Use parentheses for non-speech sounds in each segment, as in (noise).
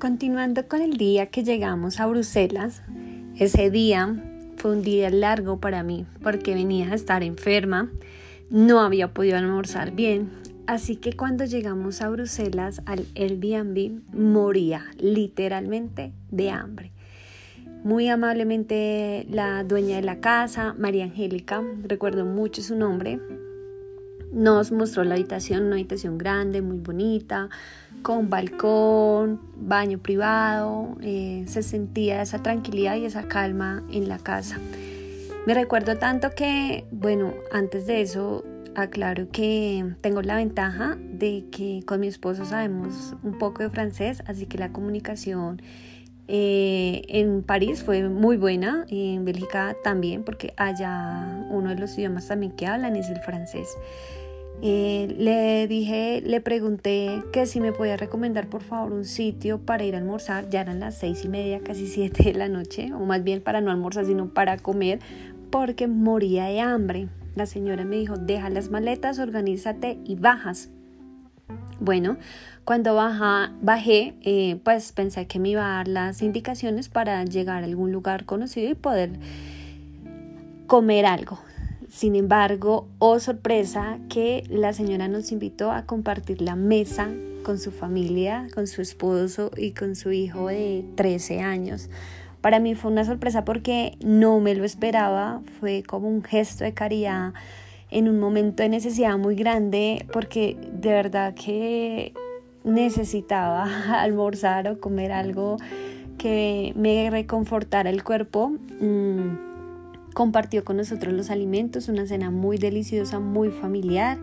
Continuando con el día que llegamos a Bruselas, ese día fue un día largo para mí porque venía a estar enferma, no había podido almorzar bien, así que cuando llegamos a Bruselas al Airbnb moría literalmente de hambre. Muy amablemente la dueña de la casa, María Angélica, recuerdo mucho su nombre, nos mostró la habitación, una habitación grande, muy bonita, con balcón, baño privado, eh, se sentía esa tranquilidad y esa calma en la casa. Me recuerdo tanto que, bueno, antes de eso, aclaro que tengo la ventaja de que con mi esposo sabemos un poco de francés, así que la comunicación eh, en París fue muy buena, y en Bélgica también, porque allá uno de los idiomas también que hablan es el francés. Eh, le dije, le pregunté que si me podía recomendar por favor un sitio para ir a almorzar. Ya eran las seis y media, casi siete de la noche, o más bien para no almorzar, sino para comer, porque moría de hambre. La señora me dijo, deja las maletas, organízate y bajas. Bueno, cuando bajé, eh, pues pensé que me iba a dar las indicaciones para llegar a algún lugar conocido y poder comer algo. Sin embargo, oh sorpresa que la señora nos invitó a compartir la mesa con su familia, con su esposo y con su hijo de 13 años. Para mí fue una sorpresa porque no me lo esperaba, fue como un gesto de caridad en un momento de necesidad muy grande porque de verdad que necesitaba (laughs) almorzar o comer algo que me reconfortara el cuerpo. Mm, compartió con nosotros los alimentos, una cena muy deliciosa, muy familiar.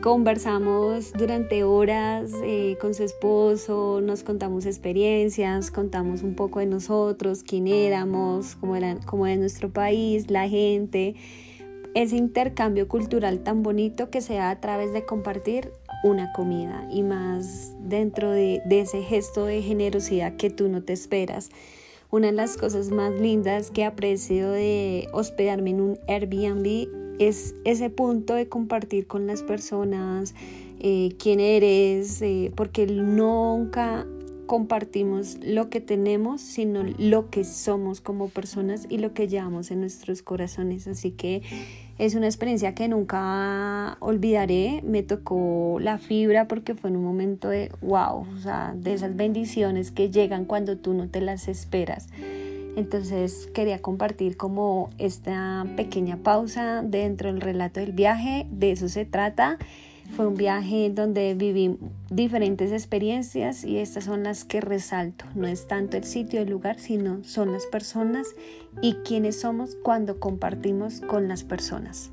Conversamos durante horas eh, con su esposo, nos contamos experiencias, contamos un poco de nosotros, quién éramos, cómo, era, nuestro país, la gente. Ese intercambio cultural tan bonito que se da a través de compartir una comida y más dentro de, de ese gesto de generosidad que tú no te esperas. Una de las cosas más lindas que aprecio de hospedarme en un Airbnb es ese punto de compartir con las personas eh, quién eres, eh, porque nunca compartimos lo que tenemos, sino lo que somos como personas y lo que llevamos en nuestros corazones. Así que es una experiencia que nunca olvidaré. Me tocó la fibra porque fue en un momento de wow, o sea, de esas bendiciones que llegan cuando tú no te las esperas. Entonces quería compartir como esta pequeña pausa dentro del relato del viaje, de eso se trata. Fue un viaje donde viví diferentes experiencias y estas son las que resalto. No es tanto el sitio, el lugar, sino son las personas y quiénes somos cuando compartimos con las personas.